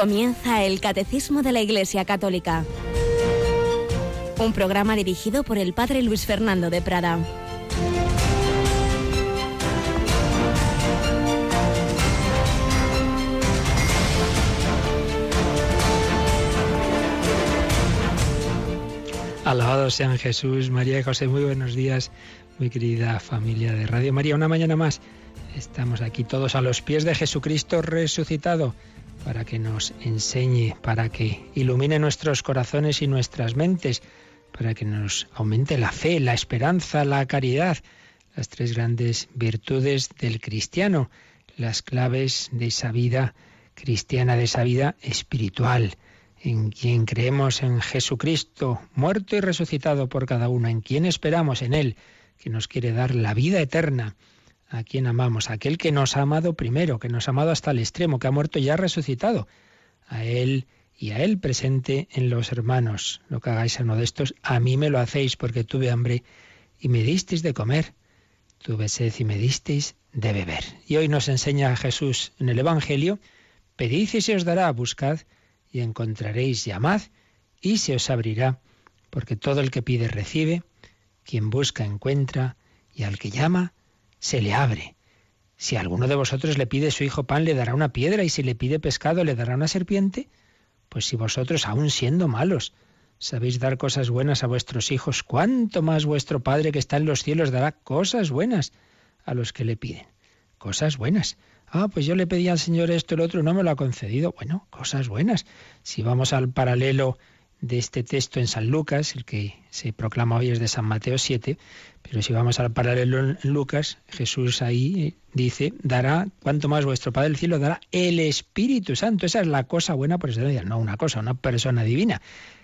Comienza el Catecismo de la Iglesia Católica. Un programa dirigido por el Padre Luis Fernando de Prada. Alabado sean Jesús, María y José. Muy buenos días, muy querida familia de Radio María. Una mañana más. Estamos aquí todos a los pies de Jesucristo resucitado para que nos enseñe, para que ilumine nuestros corazones y nuestras mentes, para que nos aumente la fe, la esperanza, la caridad, las tres grandes virtudes del cristiano, las claves de esa vida cristiana, de esa vida espiritual, en quien creemos en Jesucristo, muerto y resucitado por cada uno, en quien esperamos en Él, que nos quiere dar la vida eterna a quien amamos, aquel que nos ha amado primero, que nos ha amado hasta el extremo, que ha muerto y ha resucitado, a Él y a Él presente en los hermanos. Lo que hagáis a uno de estos, a mí me lo hacéis, porque tuve hambre y me disteis de comer, tuve sed y me disteis de beber. Y hoy nos enseña Jesús en el Evangelio, pedid y se os dará, buscad y encontraréis, llamad y se os abrirá, porque todo el que pide recibe, quien busca encuentra, y al que llama, se le abre. Si alguno de vosotros le pide su hijo pan, le dará una piedra, y si le pide pescado, le dará una serpiente. Pues si vosotros, aun siendo malos, sabéis dar cosas buenas a vuestros hijos, cuánto más vuestro Padre que está en los cielos dará cosas buenas a los que le piden. Cosas buenas. Ah, pues yo le pedí al Señor esto, el otro, no me lo ha concedido. Bueno, cosas buenas. Si vamos al paralelo de este texto en San Lucas, el que se proclama hoy es de San Mateo 7, pero si vamos al paralelo en Lucas, Jesús ahí dice, dará, cuanto más vuestro Padre del Cielo, dará el Espíritu Santo. Esa es la cosa buena por excelencia, no una cosa, una persona divina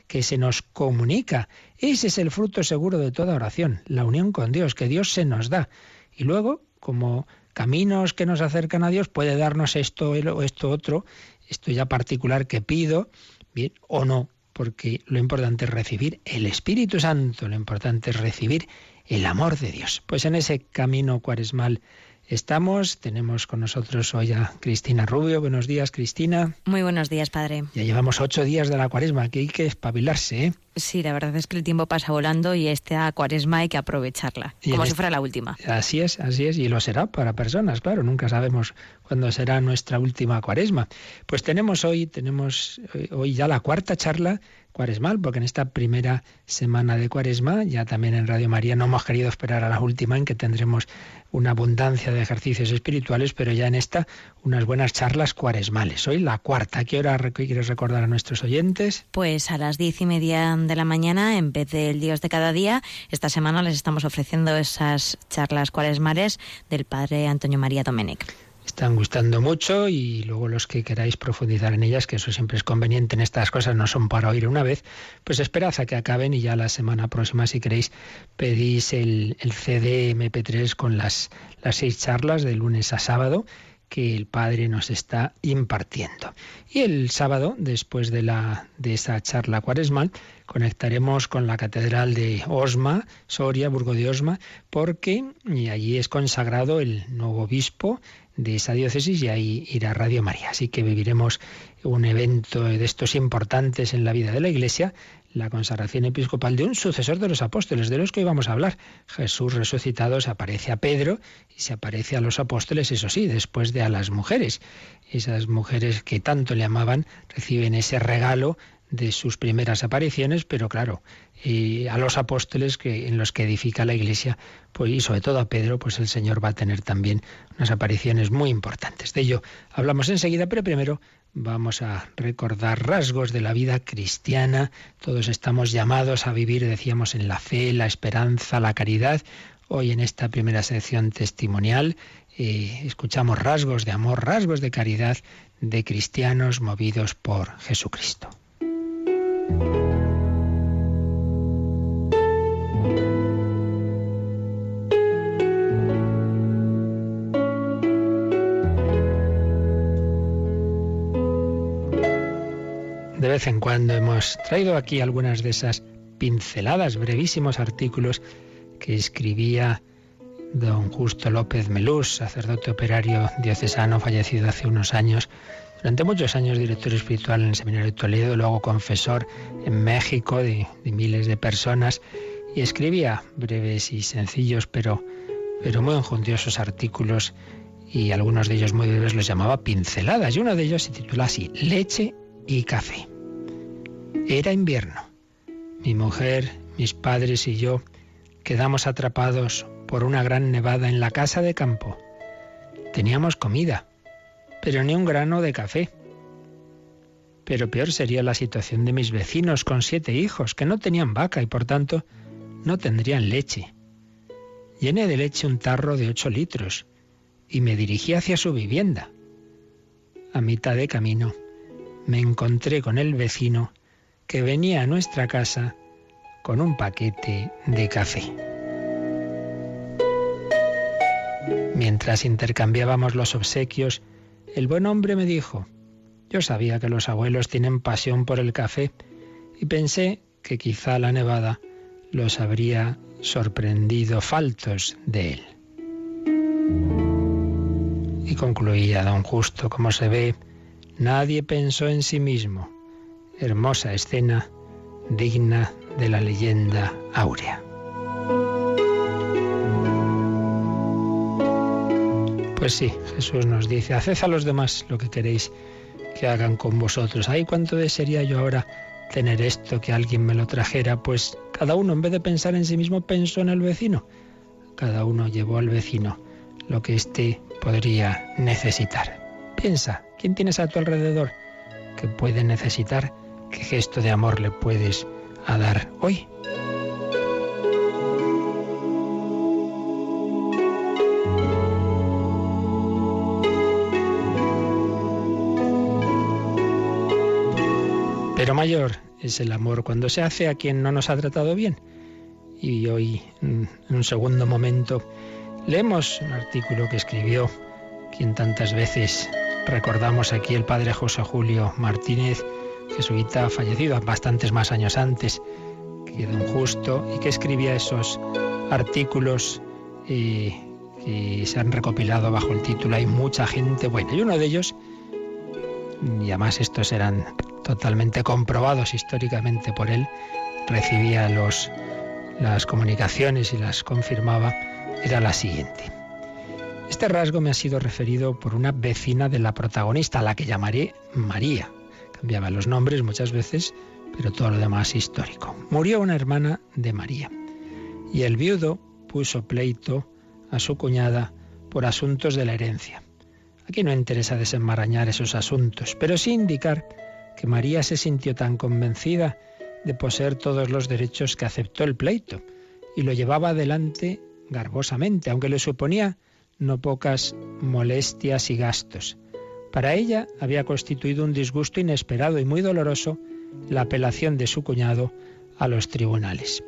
que se nos comunica. Ese es el fruto seguro de toda oración, la unión con Dios, que Dios se nos da. Y luego, como caminos que nos acercan a Dios, puede darnos esto o esto otro, esto ya particular que pido, bien, o no, porque lo importante es recibir el Espíritu Santo, lo importante es recibir el amor de Dios. Pues en ese camino cuaresmal estamos. Tenemos con nosotros hoy a Cristina Rubio. Buenos días, Cristina. Muy buenos días, padre. Ya llevamos ocho días de la cuaresma, aquí hay que espabilarse, ¿eh? Sí, la verdad es que el tiempo pasa volando y esta cuaresma hay que aprovecharla, como si fuera la última. Así es, así es, y lo será para personas, claro, nunca sabemos cuándo será nuestra última cuaresma. Pues tenemos hoy, tenemos eh, hoy ya la cuarta charla cuaresmal, porque en esta primera semana de cuaresma, ya también en Radio María no hemos querido esperar a la última en que tendremos una abundancia de ejercicios espirituales, pero ya en esta unas buenas charlas cuaresmales. Hoy la cuarta, ¿qué hora quieres recordar a nuestros oyentes? Pues a las diez y media de la mañana, en vez del Dios de cada día, esta semana les estamos ofreciendo esas charlas cuaresmales del Padre Antonio María Domenech están gustando mucho y luego los que queráis profundizar en ellas, que eso siempre es conveniente en estas cosas, no son para oír una vez, pues esperad a que acaben y ya la semana próxima, si queréis, pedís el, el CD MP3 con las, las seis charlas de lunes a sábado que el Padre nos está impartiendo. Y el sábado, después de, la, de esa charla cuaresmal, conectaremos con la Catedral de Osma, Soria, Burgo de Osma, porque allí es consagrado el nuevo obispo de esa diócesis y ahí irá Radio María. Así que viviremos un evento de estos importantes en la vida de la Iglesia, la consagración episcopal de un sucesor de los apóstoles, de los que hoy vamos a hablar. Jesús resucitado se aparece a Pedro y se aparece a los apóstoles, eso sí, después de a las mujeres. Esas mujeres que tanto le amaban reciben ese regalo de sus primeras apariciones, pero claro, y a los apóstoles que en los que edifica la Iglesia, pues y sobre todo a Pedro, pues el Señor va a tener también unas apariciones muy importantes. De ello hablamos enseguida, pero primero vamos a recordar rasgos de la vida cristiana. Todos estamos llamados a vivir, decíamos, en la fe, la esperanza, la caridad. Hoy en esta primera sección testimonial eh, escuchamos rasgos de amor, rasgos de caridad de cristianos movidos por Jesucristo. De vez en cuando hemos traído aquí algunas de esas pinceladas, brevísimos artículos que escribía don Justo López Melús, sacerdote operario diocesano fallecido hace unos años, Durante muchos años director espiritual en el Seminario de Toledo, luego confesor en México de, miles de personas y escribía breves y sencillos pero, pero muy enjundiosos artículos y algunos de ellos muy breves los llamaba pinceladas y uno de ellos se titula así, Leche y café. Era invierno. Mi mujer, mis padres y yo quedamos atrapados por una gran nevada en la casa de campo. Teníamos comida, pero ni un grano de café. Pero peor sería la situación de mis vecinos con siete hijos, que no tenían vaca y por tanto no tendrían leche. Llené de leche un tarro de ocho litros y me dirigí hacia su vivienda. A mitad de camino me encontré con el vecino que venía a nuestra casa con un paquete de café. Mientras intercambiábamos los obsequios, el buen hombre me dijo, yo sabía que los abuelos tienen pasión por el café y pensé que quizá la nevada los habría sorprendido faltos de él. Y concluía don Justo, como se ve, nadie pensó en sí mismo. Hermosa escena, digna de la leyenda áurea. Pues sí, Jesús nos dice, haced a los demás lo que queréis que hagan con vosotros. Ay, cuánto desearía yo ahora tener esto, que alguien me lo trajera. Pues cada uno, en vez de pensar en sí mismo, pensó en el vecino. Cada uno llevó al vecino lo que éste podría necesitar. Piensa, ¿quién tienes a tu alrededor que puede necesitar? ¿Qué gesto de amor le puedes dar hoy? Mayor es el amor cuando se hace a quien no nos ha tratado bien. Y hoy, en un segundo momento, leemos un artículo que escribió quien tantas veces recordamos aquí, el padre José Julio Martínez, jesuita fallecido bastantes más años antes que don Justo, y que escribía esos artículos eh, que se han recopilado bajo el título Hay mucha gente buena. Y uno de ellos, y además estos eran totalmente comprobados históricamente por él, recibía los, las comunicaciones y las confirmaba, era la siguiente. Este rasgo me ha sido referido por una vecina de la protagonista, a la que llamaré María. Cambiaba los nombres muchas veces, pero todo lo demás histórico. Murió una hermana de María y el viudo puso pleito a su cuñada por asuntos de la herencia. Aquí no interesa desenmarañar esos asuntos, pero sí indicar que María se sintió tan convencida de poseer todos los derechos que aceptó el pleito y lo llevaba adelante garbosamente, aunque le suponía no pocas molestias y gastos. Para ella había constituido un disgusto inesperado y muy doloroso la apelación de su cuñado a los tribunales.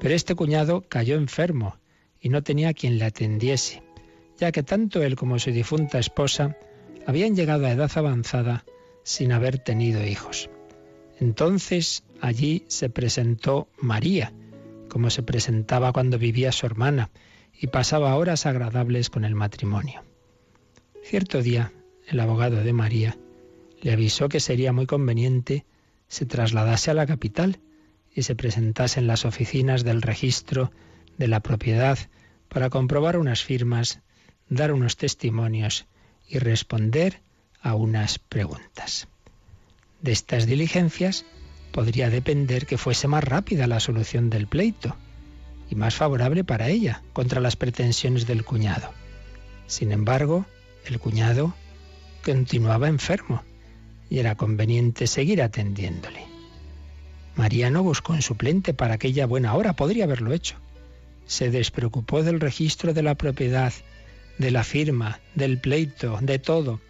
Pero este cuñado cayó enfermo y no tenía quien le atendiese, ya que tanto él como su difunta esposa habían llegado a edad avanzada sin haber tenido hijos. Entonces allí se presentó María, como se presentaba cuando vivía su hermana, y pasaba horas agradables con el matrimonio. Cierto día, el abogado de María le avisó que sería muy conveniente se trasladase a la capital y se presentase en las oficinas del registro de la propiedad para comprobar unas firmas, dar unos testimonios y responder a unas preguntas. De estas diligencias podría depender que fuese más rápida la solución del pleito y más favorable para ella contra las pretensiones del cuñado. Sin embargo, el cuñado continuaba enfermo y era conveniente seguir atendiéndole. María no buscó un suplente para aquella buena hora, podría haberlo hecho. Se despreocupó del registro de la propiedad, de la firma, del pleito, de todo,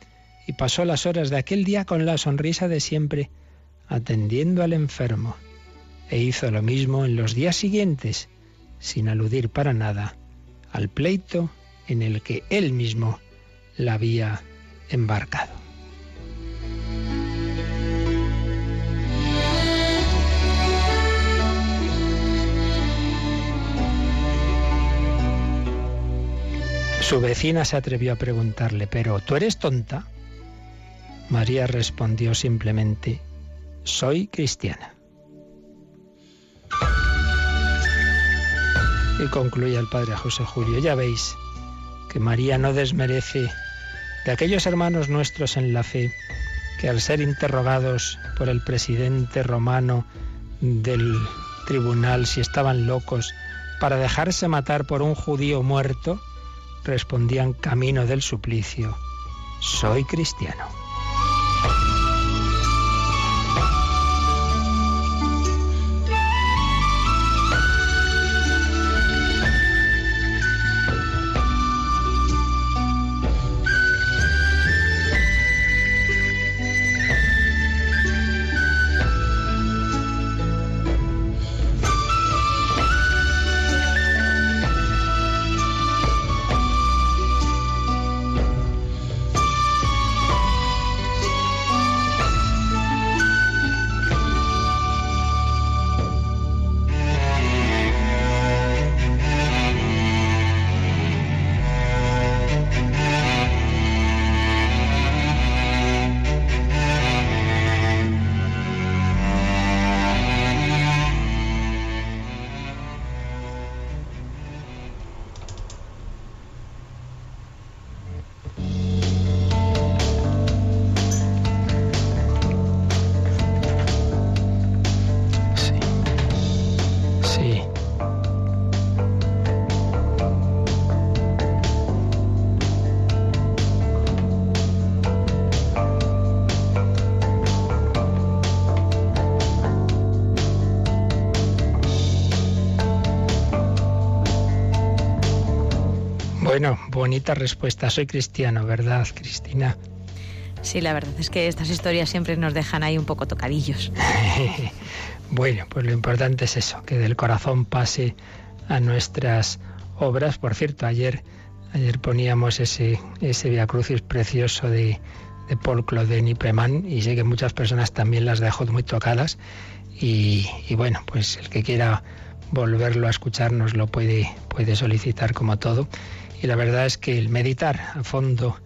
y pasó las horas de aquel día con la sonrisa de siempre, atendiendo al enfermo, e hizo lo mismo en los días siguientes, sin aludir para nada al pleito en el que él mismo la había embarcado. Su vecina se atrevió a preguntarle, pero ¿tú eres tonta? María respondió simplemente, soy cristiana. Y concluye el padre José Julio, ya veis que María no desmerece de aquellos hermanos nuestros en la fe que al ser interrogados por el presidente romano del tribunal si estaban locos para dejarse matar por un judío muerto, respondían camino del suplicio, soy cristiano. Bonita respuesta. Soy cristiano, ¿verdad, Cristina? Sí, la verdad es que estas historias siempre nos dejan ahí un poco tocadillos. bueno, pues lo importante es eso, que del corazón pase a nuestras obras. Por cierto, ayer, ayer poníamos ese, ese Via Crucis precioso de, de Paul Claudel y Preman y sé que muchas personas también las dejó muy tocadas. Y, y, bueno, pues el que quiera volverlo a escuchar nos lo puede, puede solicitar como todo. Y la verdad es que el meditar a fondo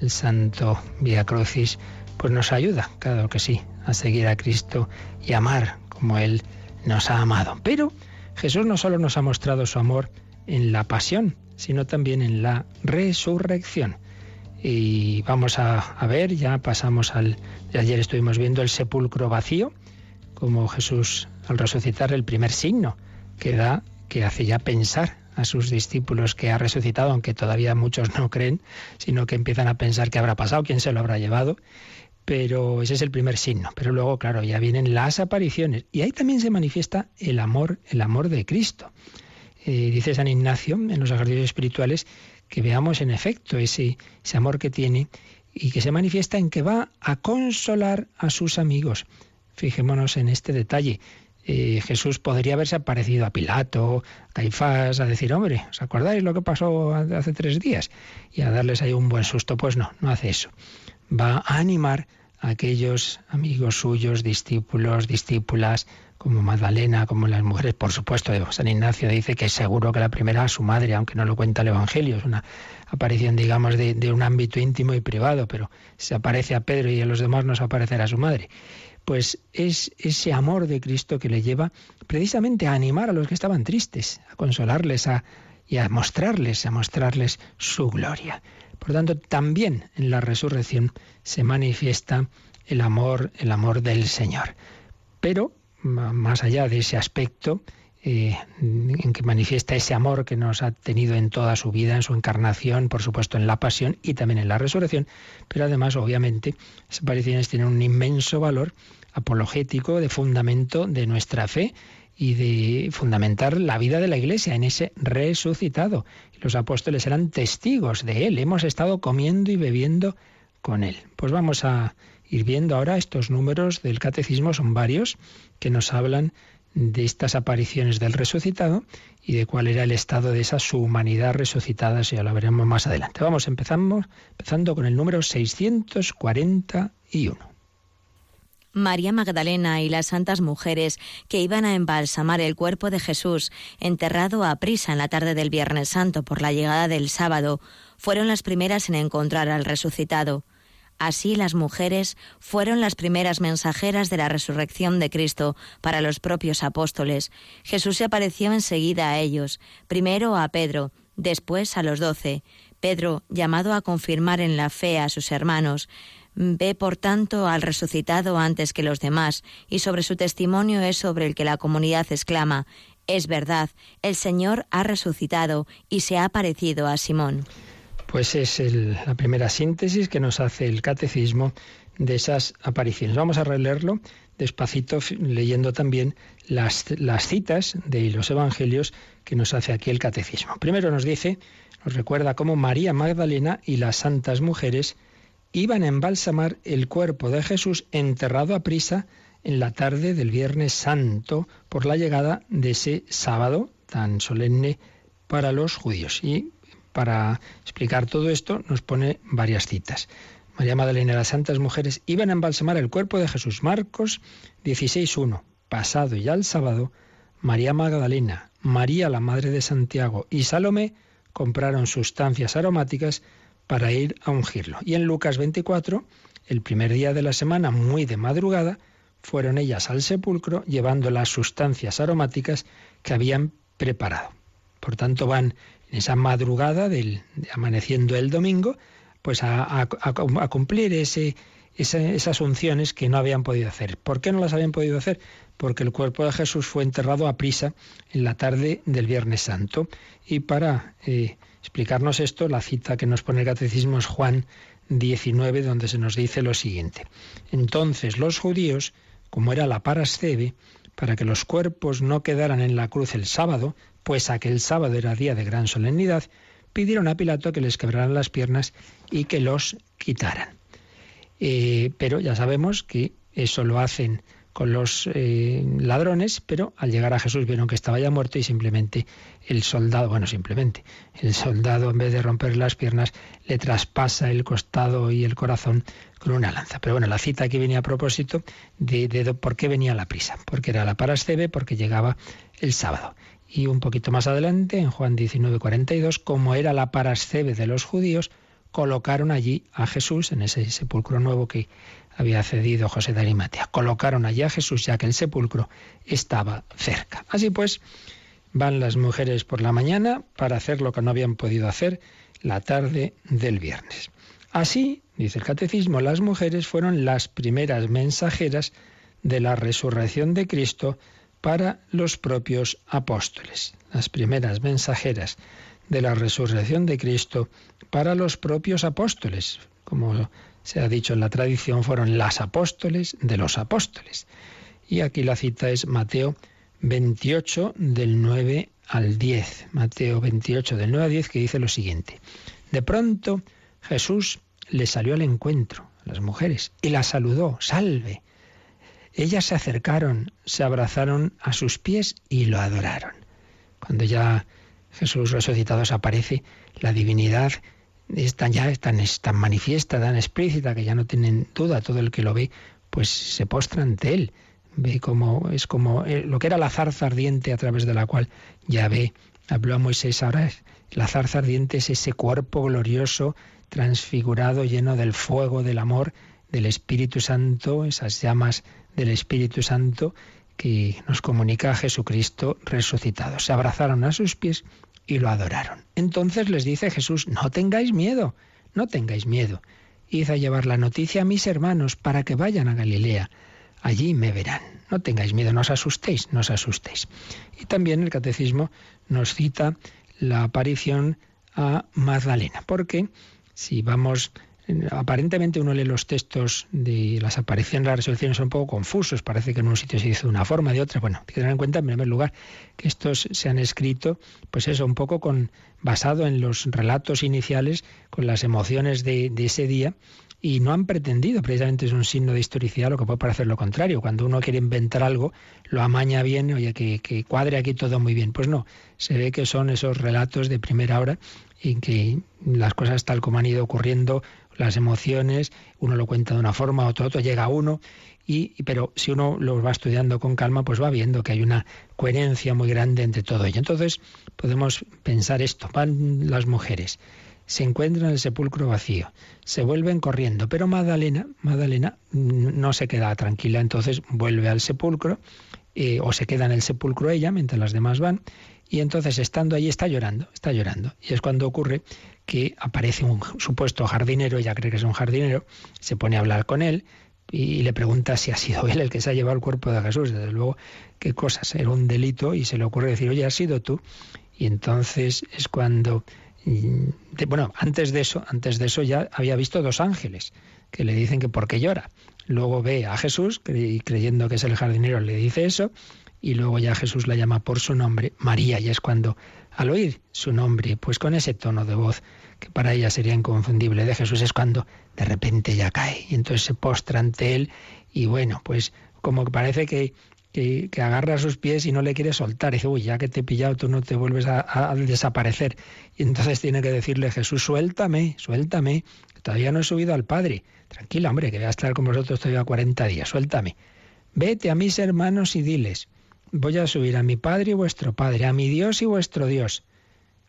el santo Via Crucis, pues nos ayuda, claro que sí, a seguir a Cristo y amar como Él nos ha amado. Pero Jesús no solo nos ha mostrado su amor en la pasión, sino también en la resurrección. Y vamos a, ver, ya pasamos al... Ayer estuvimos viendo el sepulcro vacío, como Jesús al resucitar el primer signo que da, que hace ya pensar a sus discípulos que ha resucitado, aunque todavía muchos no creen, sino que empiezan a pensar qué habrá pasado, quién se lo habrá llevado. Pero ese es el primer signo. Pero luego, claro, ya vienen las apariciones. Y ahí también se manifiesta el amor, el amor de Cristo. Eh, dice San Ignacio en los ejercicios espirituales que veamos en efecto ese, ese amor que tiene y que se manifiesta en que va a consolar a sus amigos. Fijémonos en este detalle. Eh, Jesús podría haberse aparecido a Pilato, a Caifás, a decir, hombre, ¿os acordáis lo que pasó hace tres días? Y a darles ahí un buen susto. Pues no, no hace eso. Va a animar a aquellos amigos suyos, discípulos, discípulas, como Magdalena, como las mujeres, por supuesto, San Ignacio dice que es seguro que la primera a su madre, aunque no lo cuenta el Evangelio, es una aparición, digamos, de, de un ámbito íntimo y privado, pero se aparece a Pedro y a los demás nos aparecerá su madre pues es ese amor de Cristo que le lleva precisamente a animar a los que estaban tristes, a consolarles a, y a mostrarles, a mostrarles su gloria. Por tanto, también en la resurrección se manifiesta el amor, el amor del Señor. Pero más allá de ese aspecto, eh, en que manifiesta ese amor que nos ha tenido en toda su vida, en su encarnación, por supuesto en la pasión y también en la resurrección, pero además, obviamente, esas apariciones tienen un inmenso valor apologético, de fundamento de nuestra fe y de fundamentar la vida de la Iglesia en ese resucitado. Los apóstoles eran testigos de él, hemos estado comiendo y bebiendo con él. Pues vamos a ir viendo ahora estos números del catecismo, son varios, que nos hablan de estas apariciones del resucitado y de cuál era el estado de esa su humanidad resucitada, si ya lo veremos más adelante. Vamos, empezamos, empezando con el número 641. María Magdalena y las santas mujeres que iban a embalsamar el cuerpo de Jesús, enterrado a prisa en la tarde del Viernes Santo por la llegada del sábado, fueron las primeras en encontrar al resucitado. Así las mujeres fueron las primeras mensajeras de la resurrección de Cristo para los propios apóstoles. Jesús se apareció enseguida a ellos, primero a Pedro, después a los doce. Pedro, llamado a confirmar en la fe a sus hermanos, ve por tanto al resucitado antes que los demás, y sobre su testimonio es sobre el que la comunidad exclama Es verdad, el Señor ha resucitado y se ha aparecido a Simón. Pues es la primera síntesis que nos hace el catecismo de esas apariciones. Vamos a releerlo despacito, leyendo también las, las citas de los evangelios que nos hace aquí el catecismo. Primero nos dice, nos recuerda cómo María Magdalena y las santas mujeres iban a embalsamar el cuerpo de Jesús enterrado a prisa en la tarde del Viernes Santo por la llegada de ese sábado tan solemne para los judíos. Y para explicar todo esto nos pone varias citas. María Magdalena y las santas mujeres iban a embalsamar el cuerpo de Jesús. Marcos 16.1. Pasado ya el sábado, María Magdalena, María la Madre de Santiago y Salomé compraron sustancias aromáticas para ir a ungirlo. Y en Lucas 24, el primer día de la semana, muy de madrugada, fueron ellas al sepulcro llevando las sustancias aromáticas que habían preparado. Por tanto, van esa madrugada del amaneciendo el domingo, pues a, cumplir ese, esas unciones que no habían podido hacer. ¿Por qué no las habían podido hacer? Porque el cuerpo de Jesús fue enterrado a prisa en la tarde del Viernes Santo. Y para eh, explicarnos esto, la cita que nos pone el catecismo es Juan 19, donde se nos dice lo siguiente. Entonces los judíos, como era la parascebe, para que los cuerpos no quedaran en la cruz el sábado, pues aquel sábado era día de gran solemnidad, pidieron a Pilato que les quebraran las piernas y que los quitaran. Eh, pero ya sabemos que eso lo hacen con los eh, ladrones, pero al llegar a Jesús vieron que estaba ya muerto y simplemente el soldado, bueno, simplemente, el soldado en vez de romper las piernas le traspasa el costado y el corazón con una lanza. Pero bueno, la cita aquí venía a propósito de, de por qué venía la prisa, porque era la parascebe, porque llegaba el sábado. Y un poquito más adelante, en Juan 19:42, como era la parascebe de los judíos, colocaron allí a Jesús, en ese sepulcro nuevo que había cedido José de Arimatea. Colocaron allí a Jesús ya que el sepulcro estaba cerca. Así pues, van las mujeres por la mañana para hacer lo que no habían podido hacer la tarde del viernes. Así, dice el catecismo, las mujeres fueron las primeras mensajeras de la resurrección de Cristo para los propios apóstoles, las primeras mensajeras de la resurrección de Cristo para los propios apóstoles. Como se ha dicho en la tradición, fueron las apóstoles de los apóstoles. Y aquí la cita es Mateo 28 del 9 al 10. Mateo 28 del 9 al 10 que dice lo siguiente. De pronto Jesús le salió al encuentro a las mujeres y las saludó, salve. Ellas se acercaron, se abrazaron a sus pies y lo adoraron. Cuando ya Jesús resucitado aparece, la divinidad es tan, ya tan, tan manifiesta, tan explícita, que ya no tienen duda, todo el que lo ve, pues se postra ante él. Ve como, es como eh, lo que era la zarza ardiente a través de la cual ya ve, habló a Moisés ahora, la zarza ardiente es ese cuerpo glorioso, transfigurado, lleno del fuego, del amor, del Espíritu Santo, esas llamas del Espíritu Santo que nos comunica a Jesucristo resucitado. Se abrazaron a sus pies y lo adoraron. Entonces les dice Jesús, no tengáis miedo, no tengáis miedo. Id a llevar la noticia a mis hermanos para que vayan a Galilea. Allí me verán. No tengáis miedo, no os asustéis, no os asustéis. Y también el catecismo nos cita la aparición a Magdalena, porque si vamos Aparentemente uno lee los textos de las apariciones, las resurrecciones son un poco confusos. Parece que en un sitio se dice de una forma, de otra. Bueno, hay que tener en cuenta en primer lugar que estos se han escrito, pues eso, un poco con basado en los relatos iniciales, con las emociones de, ese día y no han pretendido, precisamente es un signo de historicidad lo que puede parecer lo contrario. Cuando uno quiere inventar algo, lo amaña bien, oye, que, que, cuadre aquí todo muy bien. Pues no, se ve que son esos relatos de primera hora en que las cosas tal como han ido ocurriendo las emociones, uno lo cuenta de una forma, otro otro, llega uno, y, pero si uno lo va estudiando con calma, pues va viendo que hay una coherencia muy grande entre todo ello. Entonces podemos pensar esto, van las mujeres, se encuentran el sepulcro vacío, se vuelven corriendo, pero Magdalena, Magdalena no se queda tranquila, entonces vuelve al sepulcro eh, o se queda en el sepulcro ella mientras las demás van y entonces estando allí está llorando, está llorando. Y es cuando ocurre que aparece un supuesto jardinero, ella cree que es un jardinero, se pone a hablar con él y le pregunta si ha sido él el que se ha llevado el cuerpo de Jesús. Desde luego, qué cosas, era un delito y se le ocurre decir, oye, has sido tú. Y entonces es cuando bueno, antes de eso, antes de eso ya había visto dos ángeles que le dicen que por qué llora. Luego ve a Jesús, creyendo que es el jardinero, le dice eso, y luego ya Jesús la llama por su nombre, María, y es cuando, al oír su nombre, pues con ese tono de voz que para ella sería inconfundible de Jesús, es cuando de repente ya cae, y entonces se postra ante él, y bueno, pues como que parece que que, agarra sus pies y no le quiere soltar. Dice, uy, ya que te he pillado, tú no te vuelves a, desaparecer. Y entonces tiene que decirle Jesús, suéltame, suéltame, que todavía no he subido al Padre. Tranquila, hombre, que voy a estar con vosotros todavía 40 días, suéltame. Vete a mis hermanos y diles, voy a subir a mi Padre y vuestro Padre, a mi Dios y vuestro Dios.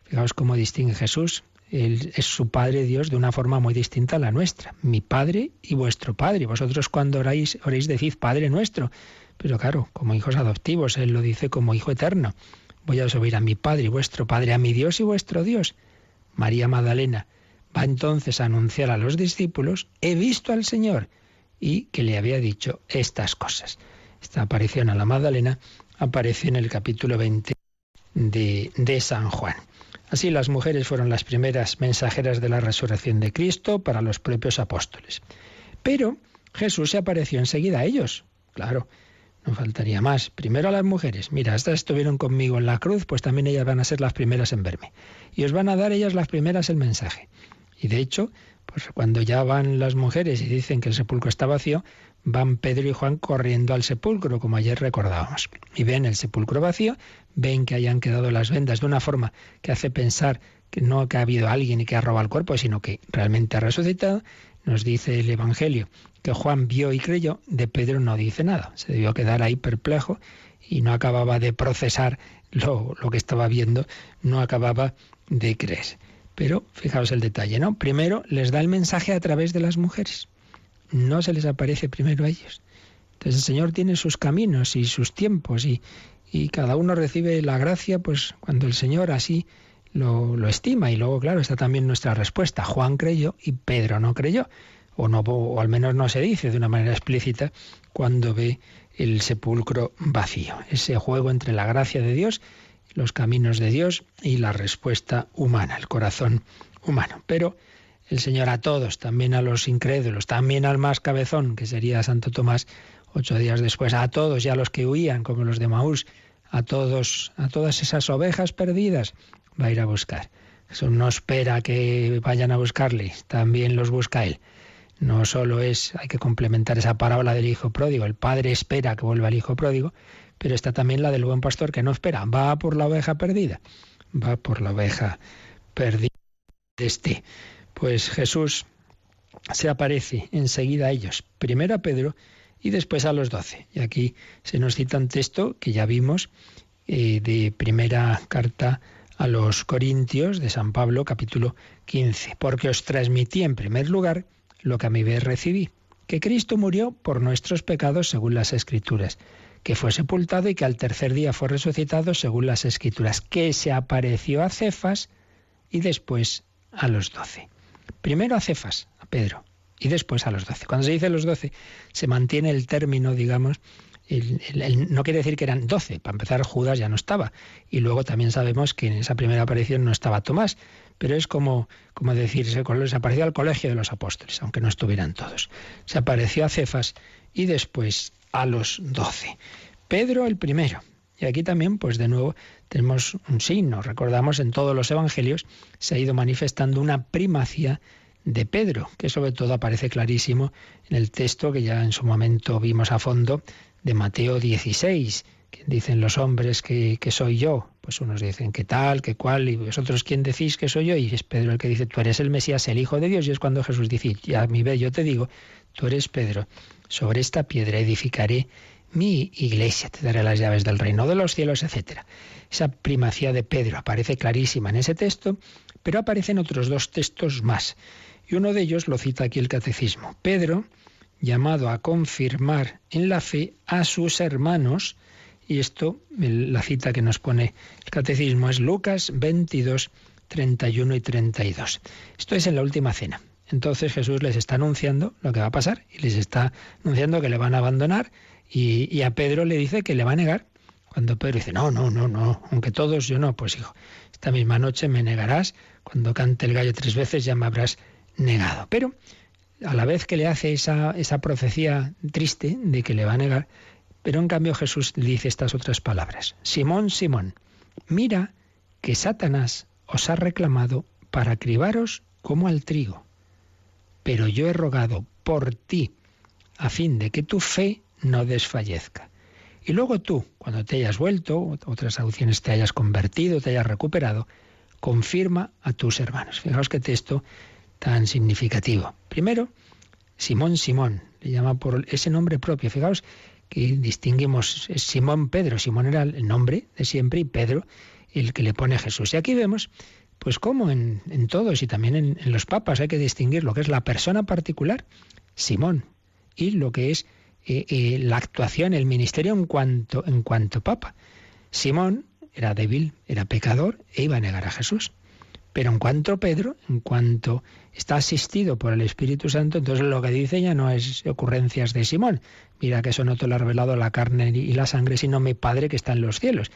Fijaos cómo distingue Jesús. Él es su Padre Dios de una forma muy distinta a la nuestra. Mi Padre y vuestro Padre. Vosotros cuando oráis, oréis decid Padre nuestro. Pero claro, como hijos adoptivos, Él lo dice como Hijo eterno. Voy a subir a mi Padre y vuestro Padre, a mi Dios y vuestro Dios. María Magdalena va entonces a anunciar a los discípulos, he visto al Señor, y que le había dicho estas cosas. Esta aparición a la Magdalena aparece en el capítulo 20 de, de San Juan. Así las mujeres fueron las primeras mensajeras de la resurrección de Cristo para los propios apóstoles. Pero Jesús se apareció enseguida a ellos. Claro, no faltaría más. Primero a las mujeres. Mira, estas estuvieron conmigo en la cruz, pues también ellas van a ser las primeras en verme. Y os van a dar ellas las primeras el mensaje. Y de hecho, pues cuando ya van las mujeres y dicen que el sepulcro está vacío, van Pedro y Juan corriendo al sepulcro, como ayer recordábamos. Y ven el sepulcro vacío, ven que hayan quedado las vendas de una forma que hace pensar que no que ha habido alguien y que ha robado el cuerpo, sino que realmente ha resucitado. Nos dice el Evangelio que Juan vio y creyó, de Pedro no dice nada. Se debió quedar ahí perplejo y no acababa de procesar lo, lo que estaba viendo, no acababa de creer. Pero fijaos el detalle, ¿no? Primero les da el mensaje a través de las mujeres. No se les aparece primero a ellos. Entonces el Señor tiene sus caminos y sus tiempos y, y cada uno recibe la gracia pues cuando el Señor así lo, lo, estima. Y luego, claro, está también nuestra respuesta. Juan creyó y Pedro no creyó o, no, o al menos no se dice de una manera explícita cuando ve el sepulcro vacío. Ese juego entre la gracia de Dios, los caminos de Dios y la respuesta humana, el corazón humano. Pero el Señor a todos, también a los incrédulos, también al más cabezón, que sería Santo Tomás, ocho días después, a todos y a los que huían, como los de Maús, a todos, a todas esas ovejas perdidas, va a ir a buscar. Eso no espera que vayan a buscarle, también los busca Él. No solo es, hay que complementar esa parábola del hijo pródigo, el padre espera que vuelva el hijo pródigo, pero está también la del buen pastor que no espera, va por la oveja perdida, va por la oveja perdida. Este, pues Jesús se aparece enseguida a ellos, primero a Pedro y después a los doce. Y aquí se nos cita un texto que ya vimos eh, de primera carta a los Corintios de San Pablo, capítulo 15, porque os transmití en primer lugar lo que a mi vez recibí, que Cristo murió por nuestros pecados según las Escrituras, que fue sepultado y que al tercer día fue resucitado según las Escrituras, que se apareció a Cefas y después a los doce. Primero a Cefas, a Pedro, y después a los doce. Cuando se dice los doce, se mantiene el término, digamos, no quiere decir que eran doce. Para empezar, Judas ya no estaba. Y luego también sabemos que en esa primera aparición no estaba Tomás pero es como, como decir, se, apareció al colegio de los apóstoles, aunque no estuvieran todos. Se apareció a Cefas y después a los doce. Pedro el primero. Y aquí también, pues de nuevo, tenemos un signo. Recordamos en todos los evangelios se ha ido manifestando una primacía de Pedro, que sobre todo aparece clarísimo en el texto que ya en su momento vimos a fondo de Mateo 16, dicen los hombres que, soy yo? Pues unos dicen que tal, que cual, y vosotros quién decís que soy yo? Y es Pedro el que dice, tú eres el Mesías, el Hijo de Dios. Y es cuando Jesús dice, y a mi vez yo te digo, tú eres Pedro, sobre esta piedra edificaré mi iglesia, te daré las llaves del reino de los cielos, etc. Esa primacía de Pedro aparece clarísima en ese texto, pero aparecen otros dos textos más. Y uno de ellos lo cita aquí el catecismo. Pedro, llamado a confirmar en la fe a sus hermanos, y esto, la cita que nos pone el catecismo es Lucas 22, 31 y 32. Esto es en la última cena. Entonces Jesús les está anunciando lo que va a pasar y les está anunciando que le van a abandonar y, a Pedro le dice que le va a negar. Cuando Pedro dice, no, no, no, no, aunque todos yo no, pues hijo, esta misma noche me negarás, cuando cante el gallo tres veces ya me habrás negado. Pero a la vez que le hace esa, esa profecía triste de que le va a negar, pero en cambio Jesús le dice estas otras palabras. Simón, Simón, mira que Satanás os ha reclamado para cribaros como al trigo. Pero yo he rogado por ti, a fin de que tu fe no desfallezca. Y luego tú, cuando te hayas vuelto, otras audiciones te hayas convertido, te hayas recuperado, confirma a tus hermanos. Fijaos qué texto tan significativo. Primero, Simón Simón, le llama por ese nombre propio. Fijaos que distinguimos Simón Pedro. Simón era el nombre de siempre y Pedro el que le pone Jesús. Y aquí vemos, pues como en, todos y también en, los papas hay que distinguir lo que es la persona particular, Simón, y lo que es eh, eh, la actuación, el ministerio en cuanto, en cuanto papa. Simón era débil, era pecador e iba a negar a Jesús. Pero en cuanto Pedro, en cuanto está asistido por el Espíritu Santo, entonces lo que dice ya no es ocurrencias de Simón. Mira que eso no te lo ha revelado la carne y la sangre, sino mi Padre que está en los cielos.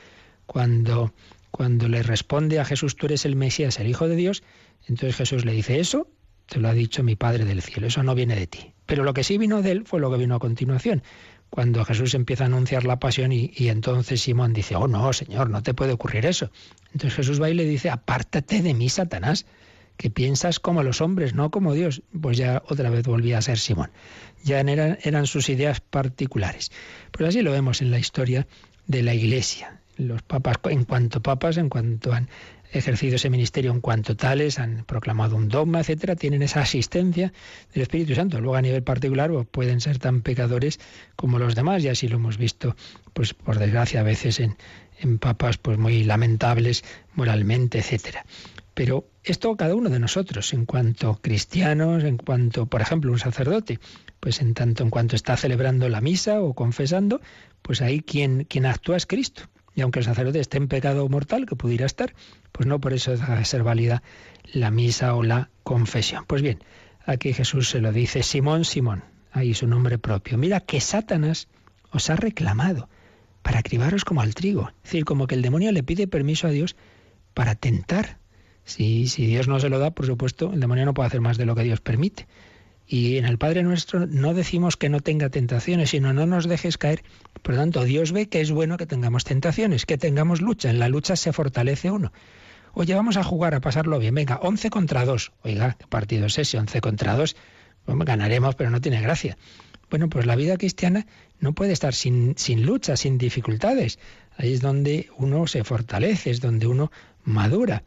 Cuando, cuando le responde a Jesús, tú eres el Mesías, el Hijo de Dios, entonces Jesús le dice, eso te lo ha dicho mi Padre del cielo, eso no viene de ti. Pero lo que sí vino de él fue lo que vino a continuación cuando Jesús empieza a anunciar la pasión y, entonces Simón dice, oh no, Señor, no te puede ocurrir eso. Entonces Jesús va y le dice, apártate de mí, Satanás, que piensas como los hombres, no como Dios. Pues ya otra vez volvía a ser Simón. Ya eran, sus ideas particulares. Pues así lo vemos en la historia de la Iglesia. Los papas, en cuanto papas, en cuanto han ejercido ese ministerio en cuanto tales, han proclamado un dogma, etcétera, tienen esa asistencia del Espíritu Santo. Luego a nivel particular pues, pueden ser tan pecadores como los demás, y así lo hemos visto, pues por desgracia a veces en, en papas pues muy lamentables moralmente, etcétera. Pero esto cada uno de nosotros, en cuanto cristianos, en cuanto, por ejemplo, un sacerdote, pues en tanto en cuanto está celebrando la misa o confesando, pues ahí quien, quien actúa es Cristo. Y aunque el sacerdote esté en pecado mortal, que pudiera estar, pues no por eso deja de ser válida la misa o la confesión. Pues bien, aquí Jesús se lo dice, Simón, Simón, ahí su nombre propio. Mira que Satanás os ha reclamado para cribaros como al trigo. Es decir, como que el demonio le pide permiso a Dios para tentar. Si, si Dios no se lo da, por supuesto, el demonio no puede hacer más de lo que Dios permite. Y en el Padre nuestro no decimos que no tenga tentaciones, sino no nos dejes caer. Por lo tanto, Dios ve que es bueno que tengamos tentaciones, que tengamos lucha. En la lucha se fortalece uno. Oye, vamos a jugar, a pasarlo bien. Venga, 11 contra 2. Oiga, ¿qué partido es ese? 11 contra 2. ganaremos, pero no tiene gracia. Bueno, pues la vida cristiana no puede estar sin, sin lucha, sin dificultades. Ahí es donde uno se fortalece, es donde uno madura.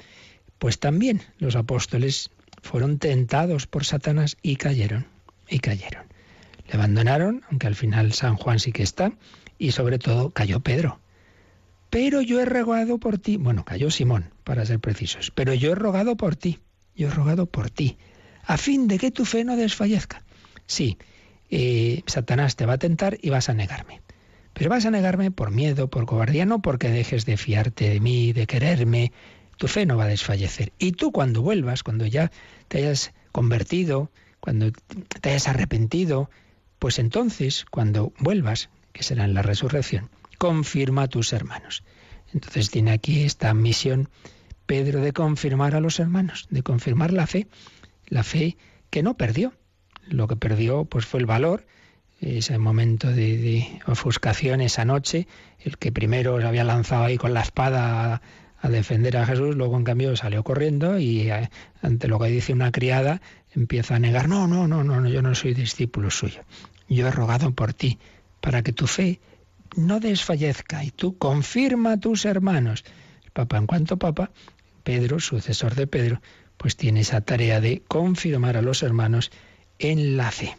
Pues también los apóstoles fueron tentados por Satanás y cayeron, y cayeron. Le abandonaron, aunque al final San Juan sí que está, y sobre todo cayó Pedro. Pero yo he rogado por ti, bueno, cayó Simón, para ser precisos, pero yo he rogado por ti, yo he rogado por ti, a fin de que tu fe no desfallezca. Sí, eh, Satanás te va a tentar y vas a negarme. Pero vas a negarme por miedo, por cobardía, no porque dejes de fiarte de mí, de quererme, tu fe no va a desfallecer. Y tú cuando vuelvas, cuando ya te hayas convertido, cuando te hayas arrepentido, pues entonces, cuando vuelvas, que será en la resurrección, confirma a tus hermanos. Entonces tiene aquí esta misión Pedro de confirmar a los hermanos, de confirmar la fe, la fe que no perdió. Lo que perdió pues fue el valor, ese momento de, ofuscación esa noche, el que primero se había lanzado ahí con la espada a defender a Jesús, luego en cambio salió corriendo y eh, ante lo que dice una criada empieza a negar, no, no, no, no, yo no soy discípulo suyo. Yo he rogado por ti para que tu fe no desfallezca y tú confirma a tus hermanos. El Papa, en cuanto Papa, Pedro, sucesor de Pedro, pues tiene esa tarea de confirmar a los hermanos en la fe.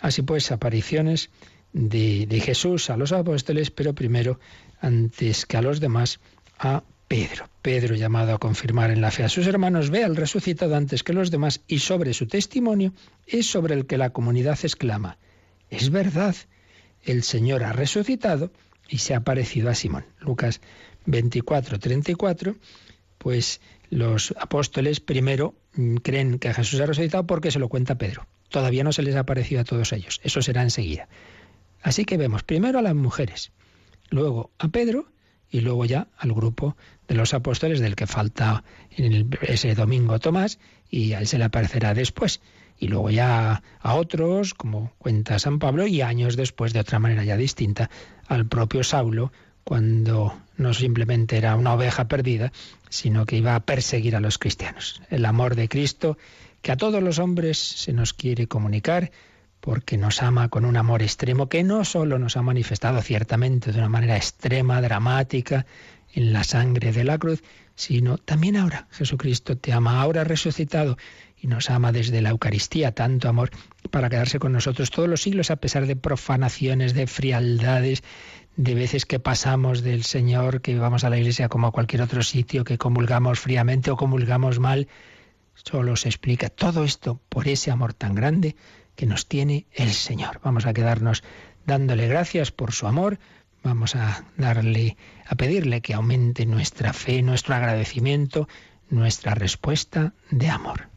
Así pues, apariciones de, de Jesús a los apóstoles, pero primero, antes que a los demás, a Pedro. Pedro, llamado a confirmar en la fe a sus hermanos, ve al resucitado antes que los demás y sobre su testimonio es sobre el que la comunidad exclama, es verdad, el Señor ha resucitado y se ha parecido a Simón. Lucas 24, 34, pues los apóstoles primero mm, creen que Jesús ha resucitado porque se lo cuenta Pedro. Todavía no se les ha parecido a todos ellos. Eso será enseguida. Así que vemos primero a las mujeres, luego a Pedro y luego ya al grupo de los apóstoles del que falta en ese domingo Tomás y a él se le aparecerá después. Y luego ya a otros, como cuenta San Pablo, y años después, de otra manera ya distinta, al propio Saulo, cuando no simplemente era una oveja perdida, sino que iba a perseguir a los cristianos. El amor de Cristo que a todos los hombres se nos quiere comunicar, porque nos ama con un amor extremo que no solo nos ha manifestado ciertamente de una manera extrema, dramática, en la sangre de la cruz, sino también ahora. Jesucristo te ama ahora resucitado y nos ama desde la Eucaristía, tanto amor para quedarse con nosotros todos los siglos a pesar de profanaciones, de frialdades, de veces que pasamos del Señor, que vamos a la iglesia como a cualquier otro sitio, que comulgamos fríamente o comulgamos mal. Solo se explica todo esto por ese amor tan grande que nos tiene el Señor. Vamos a quedarnos dándole gracias por su amor, vamos a darle a pedirle que aumente nuestra fe, nuestro agradecimiento, nuestra respuesta de amor.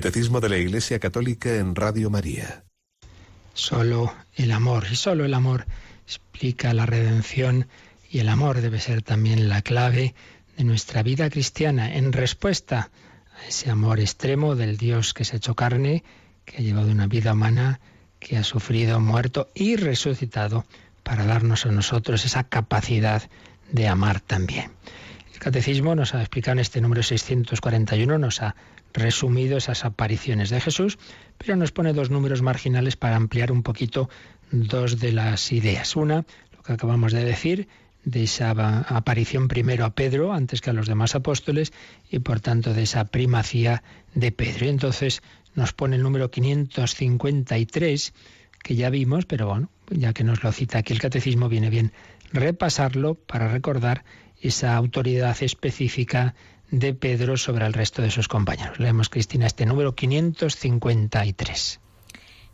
Catecismo de la Iglesia Católica en Radio María. Solo el amor, y solo el amor explica la redención y el amor debe ser también la clave de nuestra vida cristiana en respuesta a ese amor extremo del Dios que se ha hecho carne, que ha llevado una vida humana que ha sufrido, muerto y resucitado para darnos a nosotros esa capacidad de amar también. Catecismo nos ha explicado en este número 641, nos ha resumido esas apariciones de Jesús, pero nos pone dos números marginales para ampliar un poquito dos de las ideas. Una, lo que acabamos de decir, de esa aparición primero a Pedro antes que a los demás apóstoles y por tanto de esa primacía de Pedro. Y entonces nos pone el número 553 que ya vimos, pero bueno, ya que nos lo cita aquí el catecismo, viene bien repasarlo para recordar esa autoridad específica de Pedro sobre el resto de sus compañeros. Leemos, Cristina, este número 553.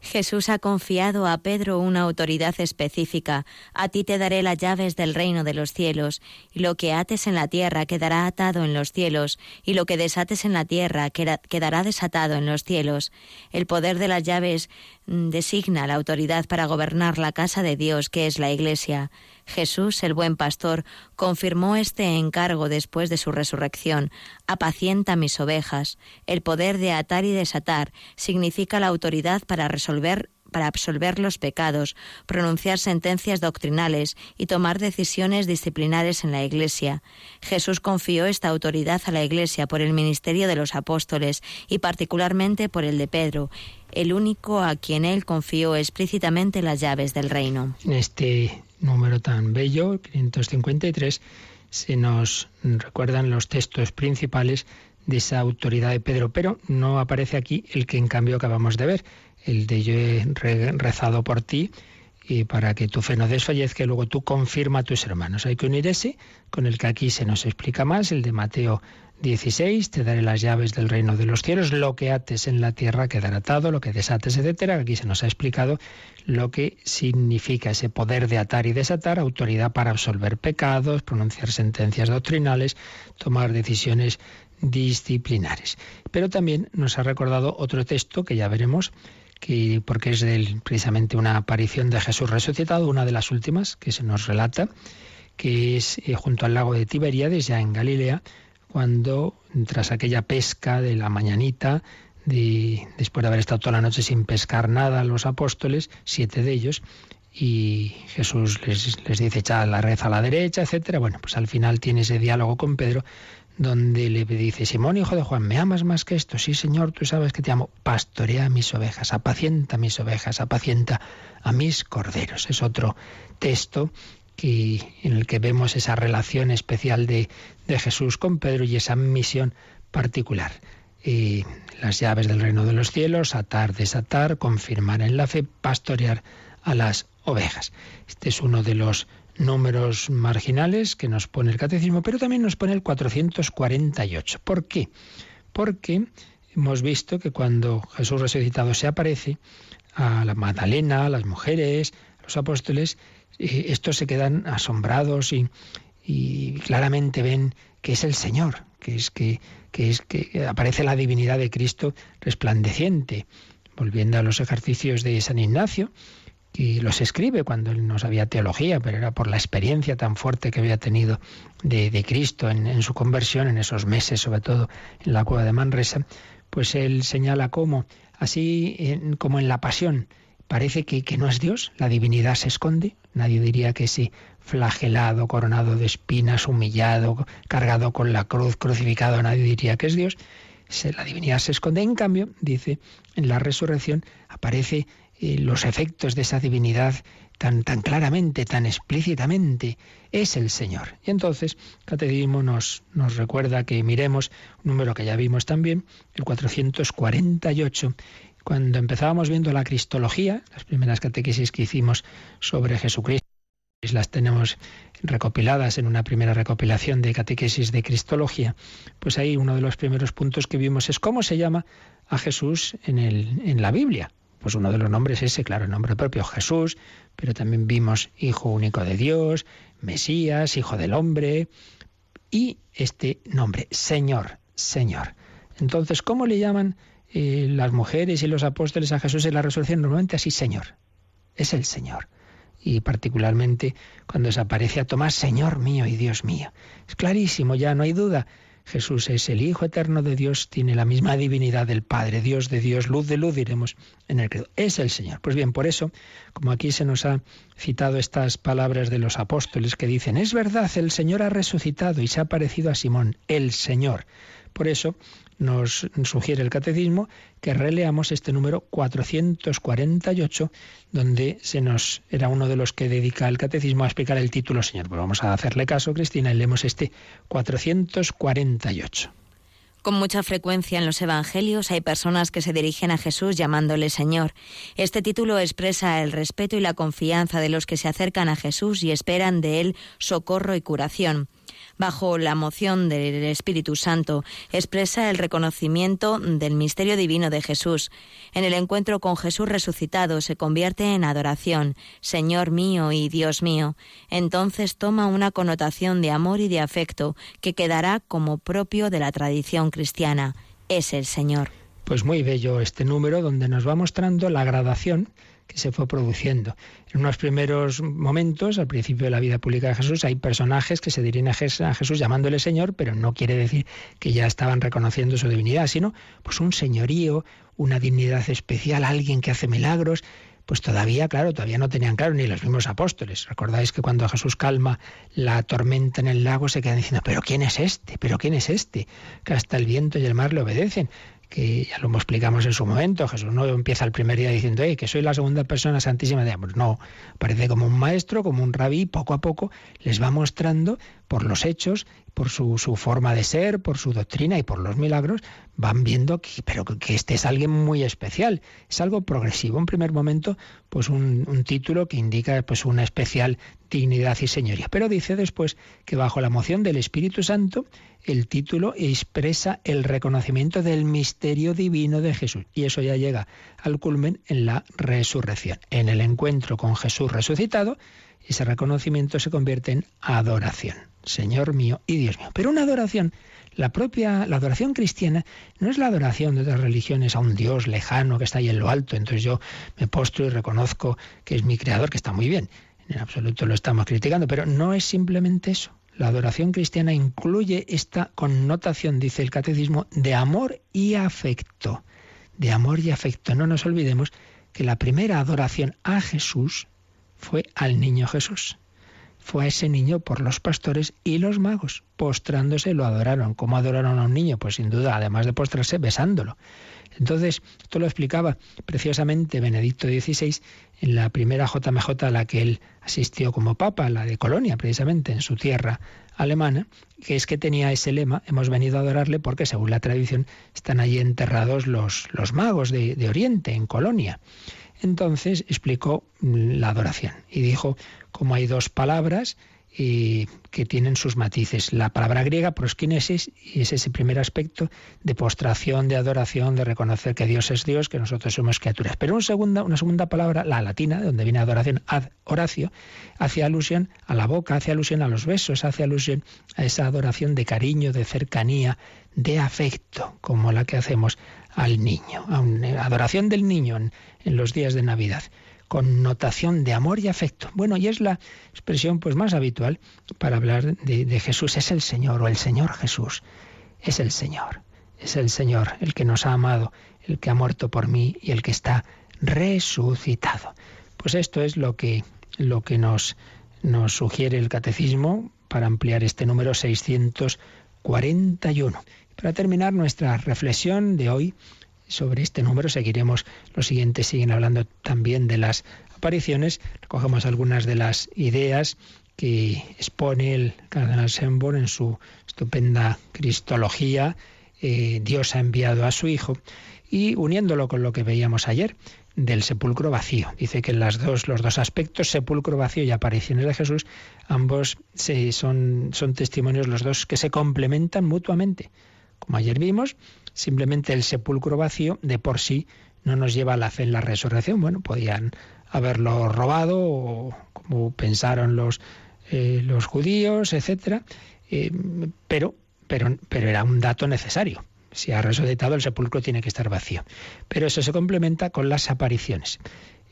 Jesús ha confiado a Pedro una autoridad específica. A ti te daré las llaves del reino de los cielos, y lo que ates en la tierra quedará atado en los cielos, y lo que desates en la tierra quedará desatado en los cielos. El poder de las llaves designa la autoridad para gobernar la casa de Dios, que es la Iglesia. Jesús, el buen pastor, confirmó este encargo después de su resurrección. Apacienta mis ovejas. El poder de atar y desatar significa la autoridad para resolver para absolver los pecados, pronunciar sentencias doctrinales y tomar decisiones disciplinares en la Iglesia. Jesús confió esta autoridad a la Iglesia por el ministerio de los apóstoles y particularmente por el de Pedro, el único a quien él confió explícitamente las llaves del reino. En este número tan bello, 553, se nos recuerdan los textos principales de esa autoridad de Pedro, pero no aparece aquí el que en cambio acabamos de ver, el de yo he rezado por ti y para que tu fe no desfallezca luego tú confirma a tus hermanos. Hay que unir ese con el que aquí se nos explica más, el de Mateo 16, te daré las llaves del reino de los cielos, lo que ates en la tierra quedará atado, lo que desates, etcétera. Aquí se nos ha explicado lo que significa ese poder de atar y desatar, autoridad para absolver pecados, pronunciar sentencias doctrinales, tomar decisiones disciplinares. Pero también nos ha recordado otro texto que ya veremos, que, porque es del, precisamente una aparición de Jesús resucitado, una de las últimas que se nos relata, que es eh, junto al lago de Tiberíades, ya en Galilea, cuando tras aquella pesca de la mañanita, de, después de haber estado toda la noche sin pescar nada, los apóstoles, siete de ellos, y Jesús les, dice echad la red a la derecha, etcétera. Bueno, pues al final tiene ese diálogo con Pedro donde le dice, Simón, hijo de Juan, ¿me amas más que esto? Sí, Señor, tú sabes que te amo. Pastorea mis ovejas, apacienta mis ovejas, apacienta a mis corderos. Es otro texto en el que vemos esa relación especial de, Jesús con Pedro y esa misión particular. Y las llaves del reino de los cielos, atar, desatar, confirmar en la fe, pastorear a las ovejas. Este es uno de los números marginales que nos pone el catecismo, pero también nos pone el 448. ¿Por qué? Porque hemos visto que cuando Jesús resucitado se aparece a la Magdalena, a las mujeres, a los apóstoles, estos se quedan asombrados y, claramente ven que es el Señor, que es que, que es que aparece la divinidad de Cristo resplandeciente. Volviendo a los ejercicios de San Ignacio, que los escribe cuando él no sabía teología, pero era por la experiencia tan fuerte que había tenido de, Cristo en, en, su conversión, en esos meses, sobre todo en la cueva de Manresa, pues él señala cómo, así como en la pasión, parece que, que, no es Dios, la divinidad se esconde. Nadie diría que sí, flagelado, coronado de espinas, humillado, cargado con la cruz, crucificado, nadie diría que es Dios. La divinidad se esconde. En cambio, dice, en la resurrección aparece eh, los efectos de esa divinidad tan, tan claramente, tan explícitamente, es el Señor. Y entonces, Catecismo nos, nos recuerda que miremos un número que ya vimos también, el 448, cuando empezábamos viendo la Cristología, las primeras catequesis que hicimos sobre Jesucristo, las tenemos recopiladas en una primera recopilación de catequesis de Cristología, pues ahí uno de los primeros puntos que vimos es cómo se llama a Jesús en, el, en la Biblia. Pues uno de los nombres es ese, claro, el nombre propio Jesús, pero también vimos Hijo único de Dios, Mesías, Hijo del Hombre, y este nombre, Señor, Señor. Entonces, ¿cómo le llaman eh, las mujeres y los apóstoles a Jesús en la resurrección normalmente así, Señor. Es el Señor. Y particularmente cuando se aparece a Tomás, Señor mío y Dios mío. Es clarísimo, ya no hay duda. Jesús es el Hijo eterno de Dios, tiene la misma divinidad del Padre, Dios de Dios, luz de luz, diremos en el credo. Es el Señor. Pues bien, por eso, como aquí se nos ha citado estas palabras de los apóstoles que dicen, es verdad, el Señor ha resucitado y se ha parecido a Simón, el Señor. Por eso nos sugiere el catecismo que releamos este número 448, donde se nos era uno de los que dedica el catecismo a explicar el título Señor. Pues vamos a hacerle caso, Cristina, y leemos este 448. Con mucha frecuencia en los Evangelios hay personas que se dirigen a Jesús llamándole Señor. Este título expresa el respeto y la confianza de los que se acercan a Jesús y esperan de él socorro y curación bajo la moción del Espíritu Santo, expresa el reconocimiento del misterio divino de Jesús. En el encuentro con Jesús resucitado se convierte en adoración, Señor mío y Dios mío. Entonces toma una connotación de amor y de afecto que quedará como propio de la tradición cristiana. Es el Señor. Pues muy bello este número donde nos va mostrando la gradación que se fue produciendo. En unos primeros momentos, al principio de la vida pública de Jesús, hay personajes que se dirigen a Jesús llamándole Señor, pero no quiere decir que ya estaban reconociendo su divinidad, sino pues un señorío, una dignidad especial, alguien que hace milagros, pues todavía, claro, todavía no tenían claro ni los mismos apóstoles. Recordáis que cuando Jesús calma la tormenta en el lago se quedan diciendo, pero ¿quién es este? ¿Pero quién es este? Que hasta el viento y el mar le obedecen que ya lo explicamos en su momento, Jesús no empieza el primer día diciendo que soy la segunda persona santísima de. No, parece como un maestro, como un rabí, poco a poco les va mostrando por los hechos, por su, su forma de ser, por su doctrina y por los milagros, van viendo que, pero que este es alguien muy especial, es algo progresivo. En primer momento, pues un, un, título que indica pues una especial dignidad y señoría. Pero dice después que bajo la moción del Espíritu Santo, el título expresa el reconocimiento del misterio divino de Jesús. Y eso ya llega al culmen en la resurrección. En el encuentro con Jesús resucitado, ese reconocimiento se convierte en adoración. Señor mío y Dios mío. Pero una adoración la propia, la adoración cristiana no es la adoración de otras religiones a un Dios lejano que está ahí en lo alto. Entonces yo me postro y reconozco que es mi creador, que está muy bien. En absoluto lo estamos criticando, pero no es simplemente eso. La adoración cristiana incluye esta connotación, dice el catecismo, de amor y afecto. De amor y afecto. No nos olvidemos que la primera adoración a Jesús fue al niño Jesús fue a ese niño por los pastores y los magos. Postrándose lo adoraron. ¿Cómo adoraron a un niño? Pues sin duda, además de postrarse, besándolo. Entonces, esto lo explicaba preciosamente Benedicto XVI en la primera JMJ a la que él asistió como papa, la de Colonia, precisamente, en su tierra alemana, que es que tenía ese lema, hemos venido a adorarle porque, según la tradición, están allí enterrados los, los magos de, de Oriente, en Colonia. Entonces explicó la adoración y dijo cómo hay dos palabras y que tienen sus matices. La palabra griega, proskinesis, es ese primer aspecto de postración, de adoración, de reconocer que Dios es Dios, que nosotros somos criaturas. Pero una segunda, una segunda palabra, la latina, de donde viene adoración, ad horacio, hace alusión a la boca, hace alusión a los besos, hace alusión a esa adoración de cariño, de cercanía, de afecto, como la que hacemos al niño, a una adoración del niño en los días de Navidad connotación de amor y afecto. Bueno, y es la expresión pues más habitual para hablar de, Jesús. Es el Señor o el Señor Jesús. Es el Señor. Es el Señor el que nos ha amado, el que ha muerto por mí y el que está resucitado. Pues esto es lo que, lo que nos, nos sugiere el catecismo para ampliar este número 641. Para terminar nuestra reflexión de hoy, sobre este número. Seguiremos, los siguientes siguen hablando también de las apariciones. Recogemos algunas de las ideas que expone el cardenal Sembor en su estupenda Cristología. Eh, Dios ha enviado a su Hijo y uniéndolo con lo que veíamos ayer del sepulcro vacío. Dice que las dos, los dos aspectos, sepulcro vacío y apariciones de Jesús, ambos se, son, son testimonios los dos que se complementan mutuamente. Como ayer vimos, Simplemente el sepulcro vacío de por sí no nos lleva a la fe en la resurrección. Bueno, podían haberlo robado o como pensaron los, eh, judíos, etcétera, eh, pero, pero, pero era un dato necesario. Si ha resucitado, el sepulcro tiene que estar vacío. Pero eso se complementa con las apariciones.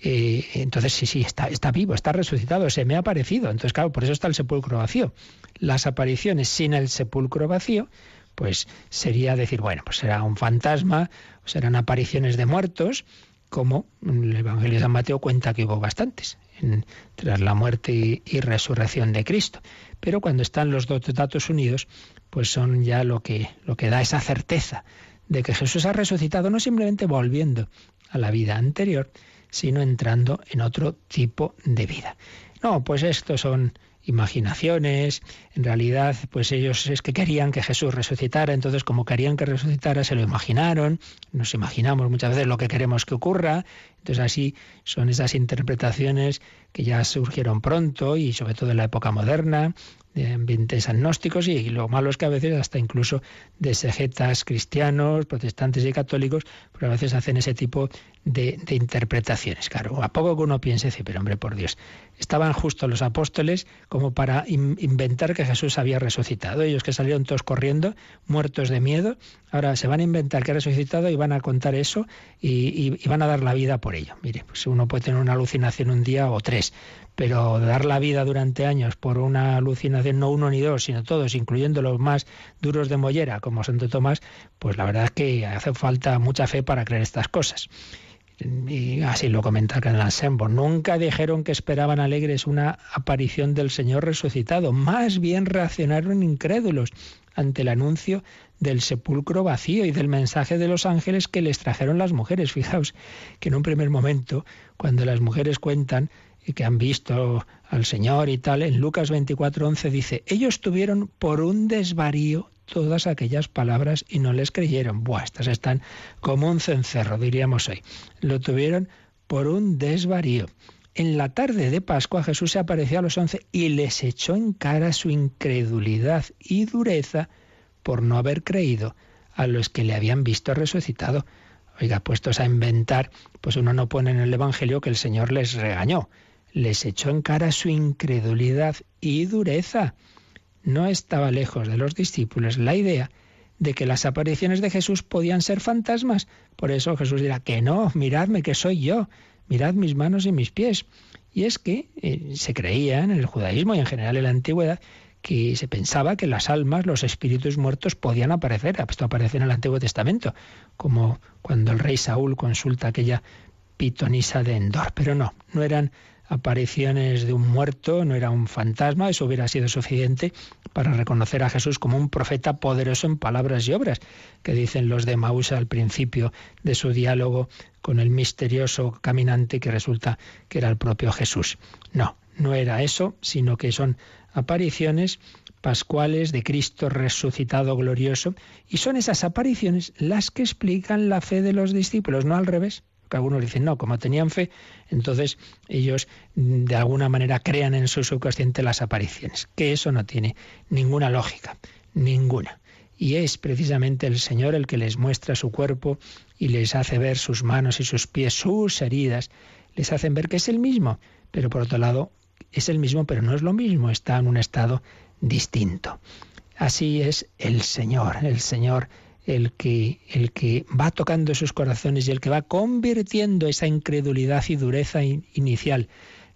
Eh, entonces, sí, sí, está, está vivo, está resucitado, se me ha aparecido. Entonces, claro, por eso está el sepulcro vacío. Las apariciones sin el sepulcro vacío, pues sería decir, bueno, pues será un fantasma, serán apariciones de muertos, como el Evangelio de San Mateo cuenta que hubo bastantes tras la muerte y, y, resurrección de Cristo. Pero cuando están los dos datos unidos, pues son ya lo que, lo que da esa certeza de que Jesús ha resucitado no simplemente volviendo a la vida anterior, sino entrando en otro tipo de vida. No, pues estos son imaginaciones, en realidad pues ellos es que querían que Jesús resucitara, entonces como querían que resucitara se lo imaginaron, nos imaginamos muchas veces lo que queremos que ocurra, entonces así son esas interpretaciones que ya surgieron pronto y sobre todo en la época moderna, de ambientes agnósticos y lo malo es que a veces hasta incluso de sejetas cristianos, protestantes y católicos, pero a veces hacen ese tipo de, interpretaciones. Claro, a poco que uno piense, dice, pero hombre, por Dios, estaban justo los apóstoles como para inventar que Jesús había resucitado. Ellos que salieron todos corriendo, muertos de miedo, ahora se van a inventar que ha resucitado y van a contar eso y, y van a dar la vida por ello. Mire, pues uno puede tener una alucinación un día o tres, pero dar la vida durante años por una alucinación, no uno ni dos, sino todos, incluyendo los más duros de mollera, como Santo Tomás, pues la verdad es que hace falta mucha fe para creer estas cosas. Y así lo comenta el Sembo. Nunca dijeron que esperaban alegres una aparición del Señor resucitado. Más bien reaccionaron incrédulos ante el anuncio del sepulcro vacío y del mensaje de los ángeles que les trajeron las mujeres. Fijaos que en un primer momento, cuando las mujeres cuentan y que han visto al Señor y tal, en Lucas 24:11 dice, ellos tuvieron por un desvarío todas aquellas palabras y no les creyeron. Buah, estas están como un cencerro, diríamos hoy. Lo tuvieron por un desvarío. En la tarde de Pascua Jesús se apareció a los once y les echó en cara su incredulidad y dureza por no haber creído a los que le habían visto resucitado. Oiga, puestos a inventar, pues uno no pone en el Evangelio que el Señor les regañó les echó en cara su incredulidad y dureza. No estaba lejos de los discípulos la idea de que las apariciones de Jesús podían ser fantasmas. Por eso Jesús dirá que no, miradme que soy yo, mirad mis manos y mis pies. Y es que eh, se creía en el judaísmo y en general en la antigüedad que se pensaba que las almas, los espíritus muertos podían aparecer. Esto aparece en el Antiguo Testamento, como cuando el rey Saúl consulta aquella pitonisa de Endor. Pero no, no eran apariciones de un muerto, no era un fantasma, eso hubiera sido suficiente para reconocer a Jesús como un profeta poderoso en palabras y obras, que dicen los de Maús al principio de su diálogo con el misterioso caminante que resulta que era el propio Jesús. No, no era eso, sino que son apariciones pascuales de Cristo resucitado glorioso, y son esas apariciones las que explican la fe de los discípulos, no al revés algunos dicen, no, como tenían fe, entonces ellos mm, de alguna manera crean en su subconsciente las apariciones, que eso no tiene ninguna lógica, ninguna. Y es precisamente el Señor el que les muestra su cuerpo y les hace ver sus manos y sus pies, sus heridas, les hacen ver que es el mismo, pero por otro lado es el mismo, pero no es lo mismo, está en un estado distinto. Así es el Señor, el Señor el que, el que va tocando sus corazones y el que va convirtiendo esa incredulidad y dureza inicial,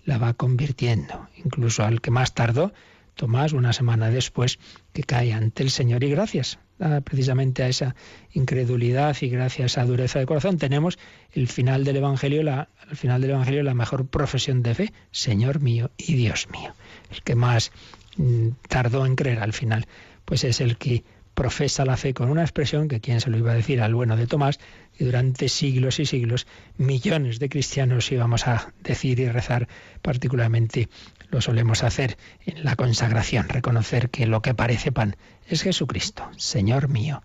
la va convirtiendo. Incluso al que más tardó, Tomás, una semana después, que cae ante el Señor y gracias precisamente a esa incredulidad y gracias a esa dureza de corazón tenemos el final del Evangelio, la, al final del Evangelio la mejor profesión de fe, Señor mío y Dios mío. El que más mm, tardó en creer al final, pues es el que profesa la fe con una expresión que quién se lo iba a decir al bueno de Tomás, y durante siglos y siglos millones de cristianos íbamos a decir y rezar, particularmente lo solemos hacer en la consagración, reconocer que lo que parece pan es Jesucristo, Señor mío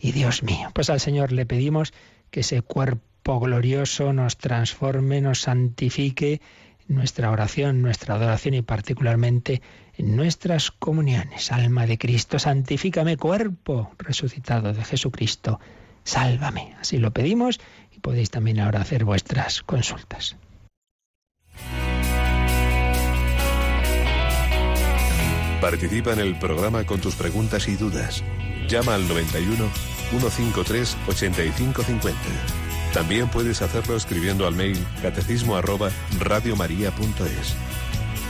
y Dios mío. Pues al Señor le pedimos que ese cuerpo glorioso nos transforme, nos santifique, nuestra oración, nuestra adoración y particularmente en nuestras comuniones. Alma de Cristo, santifícame, cuerpo resucitado de Jesucristo, sálvame. Así lo pedimos y podéis también ahora hacer vuestras consultas. Participa en el programa con tus preguntas y dudas. Llama al 91 153 8550. También puedes hacerlo escribiendo al mail catecismo arroba radiomaria.es.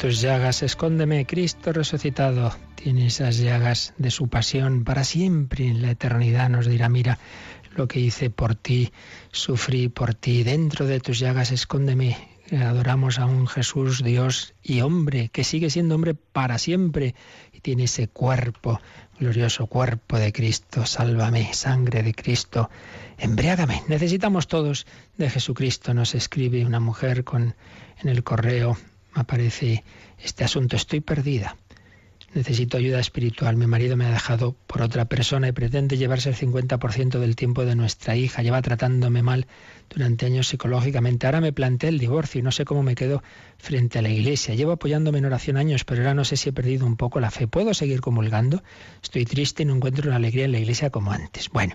tus llagas, escóndeme, Cristo resucitado, tiene esas llagas de su pasión para siempre en la eternidad, nos dirá, mira lo que hice por ti, sufrí por ti, dentro de tus llagas, escóndeme. Adoramos a un Jesús, Dios y hombre, que sigue siendo hombre para siempre y tiene ese cuerpo, glorioso cuerpo de Cristo, sálvame, sangre de Cristo, embriágame. Necesitamos todos de Jesucristo, nos escribe una mujer con en el correo aparece este asunto, estoy perdida. Necesito ayuda espiritual. Mi marido me ha dejado por otra persona y pretende llevarse el 50% del tiempo de nuestra hija. Lleva tratándome mal durante años psicológicamente. Ahora me planteé el divorcio y no sé cómo me quedo frente a la iglesia. Llevo apoyándome en oración años, pero ahora no sé si he perdido un poco la fe. ¿Puedo seguir comulgando? Estoy triste y no encuentro la alegría en la iglesia como antes. Bueno,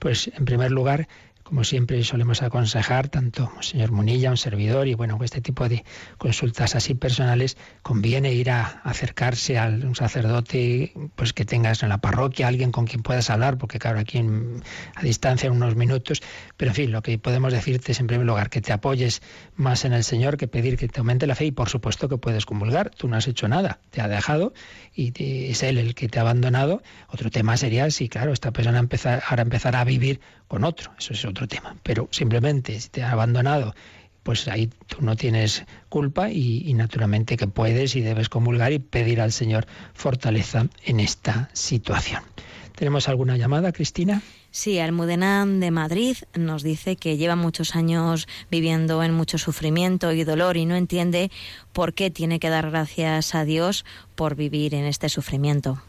pues en primer lugar, como siempre solemos aconsejar, tanto señor Munilla, un servidor, y bueno, este tipo de consultas así personales, conviene ir a acercarse a un sacerdote pues que tengas en la parroquia, alguien con quien puedas hablar, porque claro, aquí a distancia unos minutos, pero en fin, lo que podemos decirte es en primer lugar que te apoyes más en el Señor que pedir que te aumente la fe, y por supuesto que puedes comulgar, tú no has hecho nada, te ha dejado y es Él el que te ha abandonado. Otro tema sería si, claro, esta persona empezar, ahora empezará a vivir con otro, eso es otro tema. Pero simplemente si te ha abandonado, pues ahí tú no tienes culpa y, naturalmente que puedes y debes comulgar y pedir al Señor fortaleza en esta situación. ¿Tenemos alguna llamada, Cristina? Sí, Almudena de Madrid nos dice que lleva muchos años viviendo en mucho sufrimiento y dolor y no entiende por qué tiene que dar gracias a Dios por vivir en este sufrimiento.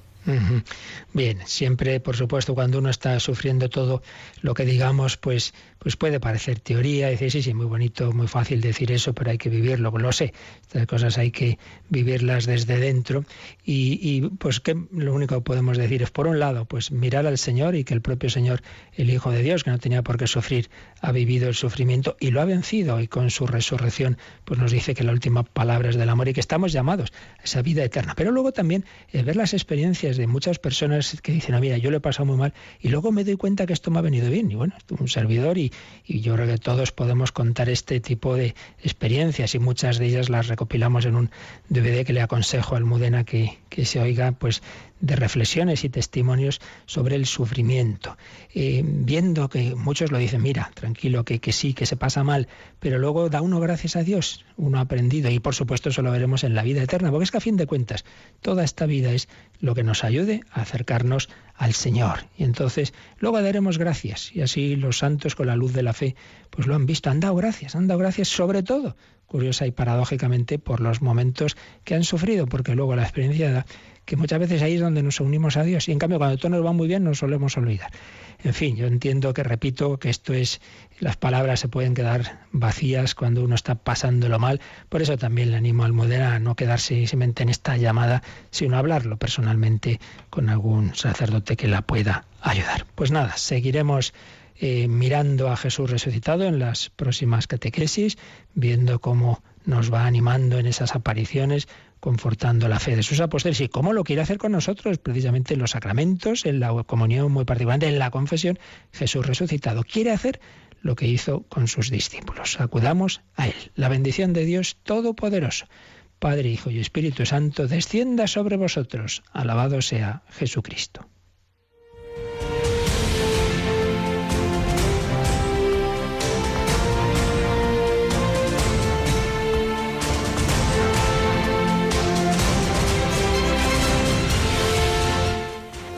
Bien, siempre, por supuesto, cuando uno está sufriendo todo lo que digamos, pues, pues puede parecer teoría, decir, sí, sí, muy bonito, muy fácil decir eso, pero hay que vivirlo, lo sé, estas cosas hay que vivirlas desde dentro y, y pues que lo único que podemos decir es, por un lado, pues mirar al Señor y que el propio Señor, el Hijo de Dios, que no tenía por qué sufrir, ha vivido el sufrimiento y lo ha vencido y con su resurrección, pues nos dice que la última palabra es del amor y que estamos llamados a esa vida eterna. Pero luego también es ver las experiencias de muchas personas que dicen, ah, mira, yo lo he pasado muy mal y luego me doy cuenta que esto me ha venido bien. Y bueno, un servidor y, y yo creo que todos podemos contar este tipo de experiencias y muchas de ellas las recopilamos en un DVD que le aconsejo al Mudena que, que se oiga, pues de reflexiones y testimonios sobre el sufrimiento, eh, viendo que muchos lo dicen, mira, tranquilo, que, que sí, que se pasa mal, pero luego da uno gracias a Dios, uno ha aprendido, y por supuesto eso lo veremos en la vida eterna, porque es que a fin de cuentas, toda esta vida es lo que nos ayude a acercarnos al Señor. Y entonces luego daremos gracias. Y así los santos con la luz de la fe pues lo han visto, han dado gracias, han dado gracias sobre todo, curiosa y paradójicamente, por los momentos que han sufrido, porque luego la experiencia da que muchas veces ahí es donde nos unimos a Dios y en cambio cuando todo nos va muy bien nos solemos olvidar. En fin, yo entiendo que repito que esto es, las palabras se pueden quedar vacías cuando uno está pasándolo mal, por eso también le animo al moderar a no quedarse simplemente en esta llamada, sino hablarlo personalmente con algún sacerdote que la pueda ayudar. Pues nada, seguiremos eh, mirando a Jesús resucitado en las próximas catequesis, viendo cómo nos va animando en esas apariciones, confortando la fe de sus apóstoles y cómo lo quiere hacer con nosotros, precisamente en los sacramentos, en la comunión, muy particularmente en la confesión, Jesús resucitado. Quiere hacer lo que hizo con sus discípulos. Acudamos a Él. La bendición de Dios Todopoderoso, Padre, Hijo y Espíritu Santo, descienda sobre vosotros. Alabado sea Jesucristo.